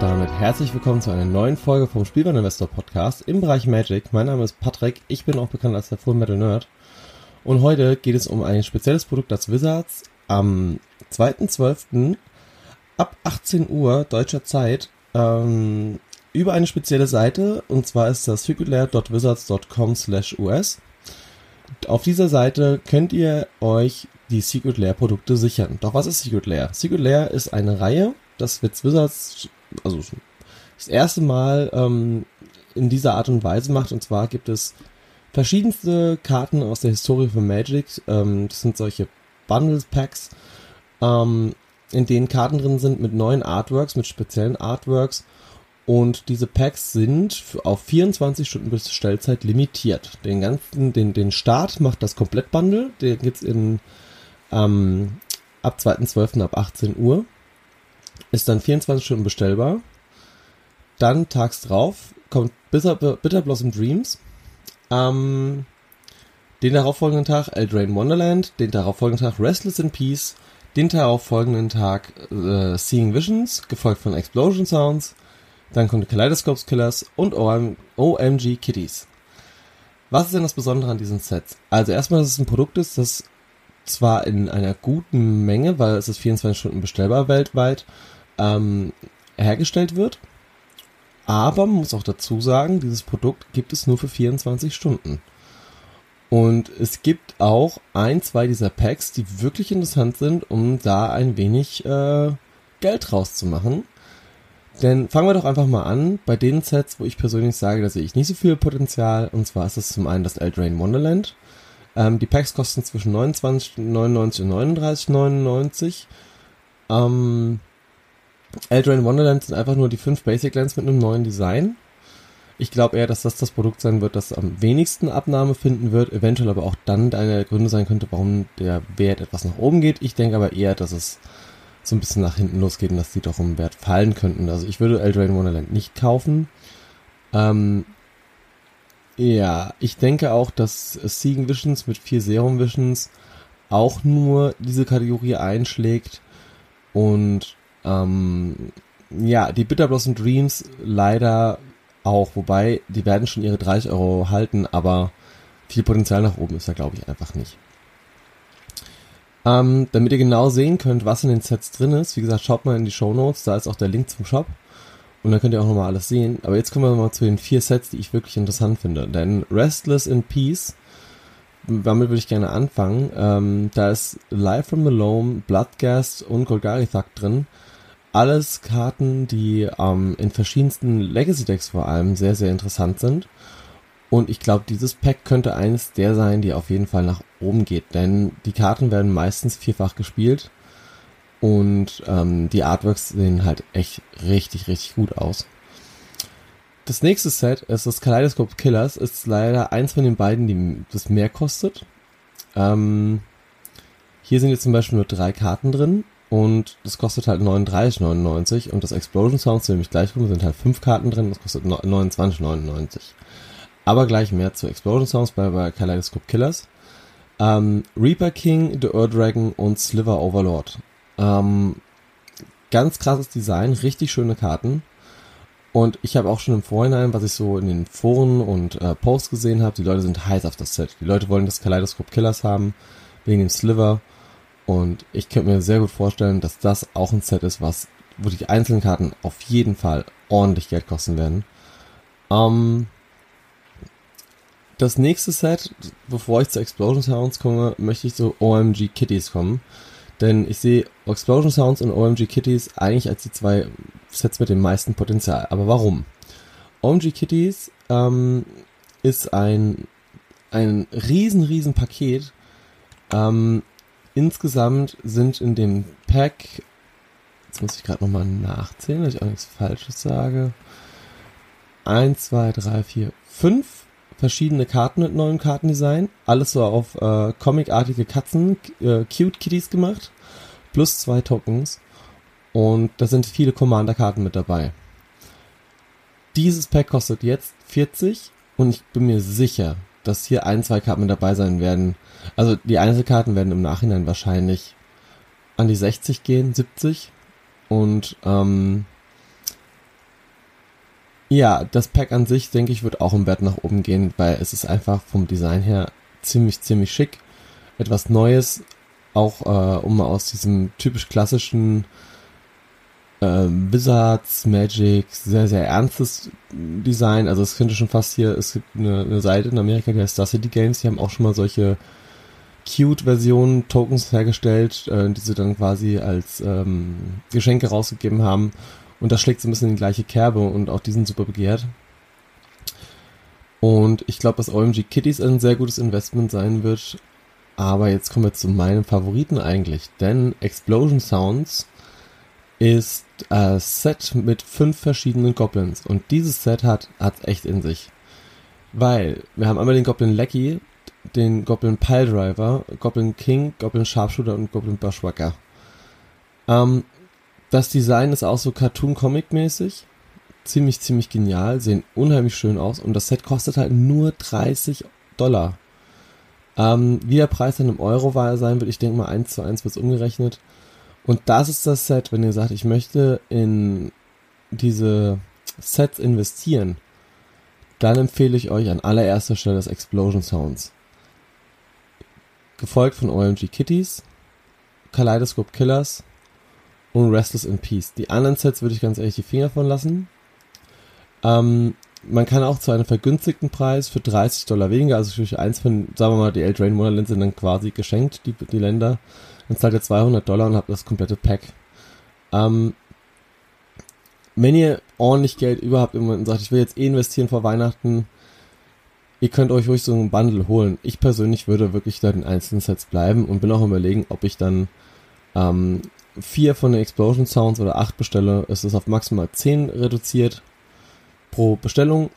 damit herzlich willkommen zu einer neuen Folge vom Spielwareninvestor Podcast im Bereich Magic. Mein Name ist Patrick, ich bin auch bekannt als der Full Metal Nerd. Und heute geht es um ein spezielles Produkt, das Wizards am 2.12. ab 18 Uhr deutscher Zeit ähm, über eine spezielle Seite und zwar ist das secretlair.wizards.com slash us. Auf dieser Seite könnt ihr euch die Secret Lair Produkte sichern. Doch was ist Secret Lair? Secret Lair ist eine Reihe, das wird Wizards also das erste Mal ähm, in dieser Art und Weise macht. Und zwar gibt es verschiedenste Karten aus der Historie von Magic. Ähm, das sind solche Bundles Packs, ähm, in denen Karten drin sind mit neuen Artworks, mit speziellen Artworks. Und diese Packs sind auf 24 Stunden Bestellzeit limitiert. Den ganzen, den, den Start macht das Komplettbundle. Den gibt's in ähm, ab 2.12. ab 18 Uhr. Ist dann 24 Stunden bestellbar. Dann tags drauf kommt Bitter, Bitter Blossom Dreams. Ähm, den darauffolgenden Tag Eldraine Wonderland. Den darauffolgenden Tag Restless in Peace. Den darauffolgenden Tag äh, Seeing Visions, gefolgt von Explosion Sounds. Dann kommt Kaleidoscopes Killers und OM OMG Kitties. Was ist denn das Besondere an diesen Sets? Also erstmal, dass es ein Produkt ist, das zwar in einer guten Menge, weil es ist 24 Stunden bestellbar weltweit, ähm, hergestellt wird. Aber man muss auch dazu sagen, dieses Produkt gibt es nur für 24 Stunden. Und es gibt auch ein, zwei dieser Packs, die wirklich interessant sind, um da ein wenig äh, Geld rauszumachen. Denn fangen wir doch einfach mal an bei den Sets, wo ich persönlich sage, da sehe ich nicht so viel Potenzial. Und zwar ist es zum einen das Eldrain Wonderland. Ähm, die Packs kosten zwischen 29,99 und 39,99. Ähm, Eldrain Wonderland sind einfach nur die fünf Basic Lands mit einem neuen Design. Ich glaube eher, dass das das Produkt sein wird, das am wenigsten Abnahme finden wird, eventuell aber auch dann einer der Gründe sein könnte, warum der Wert etwas nach oben geht. Ich denke aber eher, dass es so ein bisschen nach hinten losgeht und dass die doch im Wert fallen könnten. Also ich würde Eldrain Wonderland nicht kaufen. Ähm, ja, ich denke auch, dass Siegen Visions mit vier Serum Visions auch nur diese Kategorie einschlägt und ähm, ja, die Bitter Blossom Dreams leider auch, wobei die werden schon ihre 30 Euro halten, aber viel Potenzial nach oben ist da glaube ich einfach nicht. Ähm, damit ihr genau sehen könnt, was in den Sets drin ist, wie gesagt, schaut mal in die Show Notes, da ist auch der Link zum Shop. Und dann könnt ihr auch nochmal alles sehen. Aber jetzt kommen wir mal zu den vier Sets, die ich wirklich interessant finde. Denn Restless in Peace, damit würde ich gerne anfangen. Ähm, da ist Life from the Loam, Bloodgast und Golgari Thug drin. Alles Karten, die ähm, in verschiedensten Legacy Decks vor allem sehr, sehr interessant sind. Und ich glaube, dieses Pack könnte eines der sein, die auf jeden Fall nach oben geht, denn die Karten werden meistens vierfach gespielt und ähm, die Artworks sehen halt echt richtig, richtig gut aus. Das nächste Set ist das Kaleidoscope Killers, ist leider eins von den beiden, die das mehr kostet. Ähm, hier sind jetzt zum Beispiel nur drei Karten drin und das kostet halt 39,99 und das Explosion Sounds, nämlich gleich rum, sind halt fünf Karten drin, das kostet 29,99. Aber gleich mehr zu Explosion Sounds bei, bei Kaleidoscope Killers. Ähm, Reaper King, The Ur Dragon und Sliver Overlord. Ähm, ganz krasses Design, richtig schöne Karten. Und ich habe auch schon im Vorhinein, was ich so in den Foren und äh, Posts gesehen habe, die Leute sind heiß auf das Set. Die Leute wollen das Kaleidoscope Killers haben, wegen dem Sliver. Und ich könnte mir sehr gut vorstellen, dass das auch ein Set ist, was, wo die einzelnen Karten auf jeden Fall ordentlich Geld kosten werden. Ähm, das nächste Set, bevor ich zu Explosion Sounds komme, möchte ich zu OMG Kitties kommen. Denn ich sehe Explosion Sounds und OMG Kitties eigentlich als die zwei Sets mit dem meisten Potenzial. Aber warum? OMG Kitties ähm, ist ein, ein riesen, riesen Paket. Ähm, insgesamt sind in dem Pack, jetzt muss ich gerade nochmal nachzählen, dass ich auch nichts Falsches sage. Eins, zwei, drei, vier, fünf verschiedene Karten mit neuen Kartendesign. Alles so auf äh, comicartige Katzen, äh, Cute Kitties gemacht. Plus zwei Tokens. Und da sind viele Commander-Karten mit dabei. Dieses Pack kostet jetzt 40 und ich bin mir sicher, dass hier ein, zwei Karten dabei sein werden. Also die Einzelkarten werden im Nachhinein wahrscheinlich an die 60 gehen, 70. Und ähm, ja, das Pack an sich, denke ich, wird auch im Wert nach oben gehen, weil es ist einfach vom Design her ziemlich, ziemlich schick. Etwas Neues, auch äh, um aus diesem typisch klassischen äh, Wizards, Magic, sehr, sehr ernstes Design. Also es könnte schon fast hier, es gibt eine, eine Seite in Amerika, die heißt Star City Games, die haben auch schon mal solche Cute-Versionen, Tokens hergestellt, äh, die sie dann quasi als ähm, Geschenke rausgegeben haben. Und das schlägt so ein bisschen in die gleiche Kerbe und auch die sind super begehrt. Und ich glaube, dass OMG Kitties ein sehr gutes Investment sein wird. Aber jetzt kommen wir zu meinem Favoriten eigentlich. Denn Explosion Sounds ist ein Set mit fünf verschiedenen Goblins. Und dieses Set hat, hat echt in sich. Weil wir haben einmal den Goblin Lecky, den Goblin Piledriver, Goblin King, Goblin Sharpshooter und Goblin Bushwhacker. Ähm, das Design ist auch so Cartoon-Comic-mäßig. Ziemlich, ziemlich genial. Sehen unheimlich schön aus. Und das Set kostet halt nur 30 Dollar. Ähm, wie der Preis dann im Euro war sein wird, ich denke mal 1 zu 1 wird umgerechnet. Und das ist das Set, wenn ihr sagt, ich möchte in diese Sets investieren, dann empfehle ich euch an allererster Stelle das Explosion Sounds. Gefolgt von OMG Kitties, Kaleidoscope Killers, und Restless in Peace. Die anderen Sets würde ich ganz ehrlich die Finger von lassen. Ähm, man kann auch zu einem vergünstigten Preis für 30 Dollar weniger, also für eins von, sagen wir mal, die Eldraine Wonderlands sind dann quasi geschenkt, die, die Länder. Dann zahlt ihr 200 Dollar und habt das komplette Pack. Ähm, wenn ihr ordentlich Geld überhaupt im Moment sagt, ich will jetzt eh investieren vor Weihnachten, ihr könnt euch ruhig so einen Bundle holen. Ich persönlich würde wirklich da den einzelnen Sets bleiben und bin auch überlegen, ob ich dann ähm, vier von den Explosion Sounds oder acht bestelle. Es ist auf maximal zehn reduziert pro Bestellung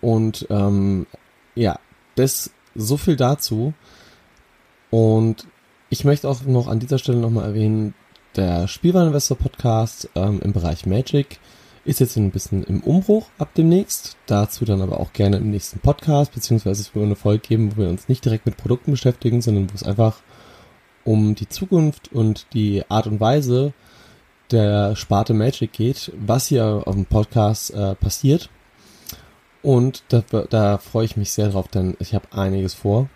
und ähm, ja, das so viel dazu. Und ich möchte auch noch an dieser Stelle nochmal erwähnen, der Spielwareninvestor Podcast ähm, im Bereich Magic ist jetzt ein bisschen im Umbruch ab demnächst. Dazu dann aber auch gerne im nächsten Podcast, beziehungsweise es wird eine Folge geben, wo wir uns nicht direkt mit Produkten beschäftigen, sondern wo es einfach um die Zukunft und die Art und Weise der Sparte Magic geht, was hier auf dem Podcast äh, passiert. Und da, da freue ich mich sehr drauf, denn ich habe einiges vor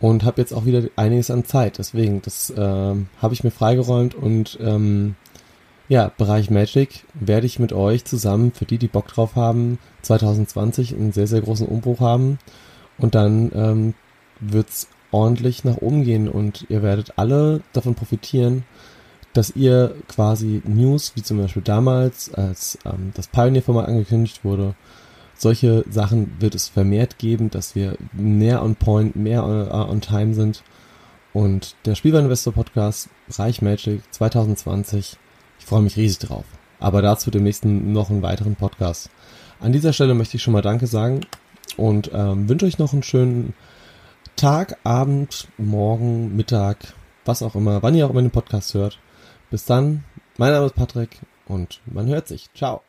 und habe jetzt auch wieder einiges an Zeit. Deswegen, das äh, habe ich mir freigeräumt und ähm, ja, Bereich Magic werde ich mit euch zusammen, für die, die Bock drauf haben, 2020 einen sehr, sehr großen Umbruch haben. Und dann ähm, wird's ordentlich nach oben gehen und ihr werdet alle davon profitieren, dass ihr quasi News, wie zum Beispiel damals, als ähm, das Pioneer-Format angekündigt wurde, solche Sachen wird es vermehrt geben, dass wir mehr on point, mehr on, uh, on time sind. Und der Spielwareninvestor Podcast Reich Magic 2020 freue mich riesig drauf. Aber dazu demnächst noch einen weiteren Podcast. An dieser Stelle möchte ich schon mal Danke sagen und ähm, wünsche euch noch einen schönen Tag, Abend, Morgen, Mittag, was auch immer, wann ihr auch immer den Podcast hört. Bis dann, mein Name ist Patrick und man hört sich. Ciao.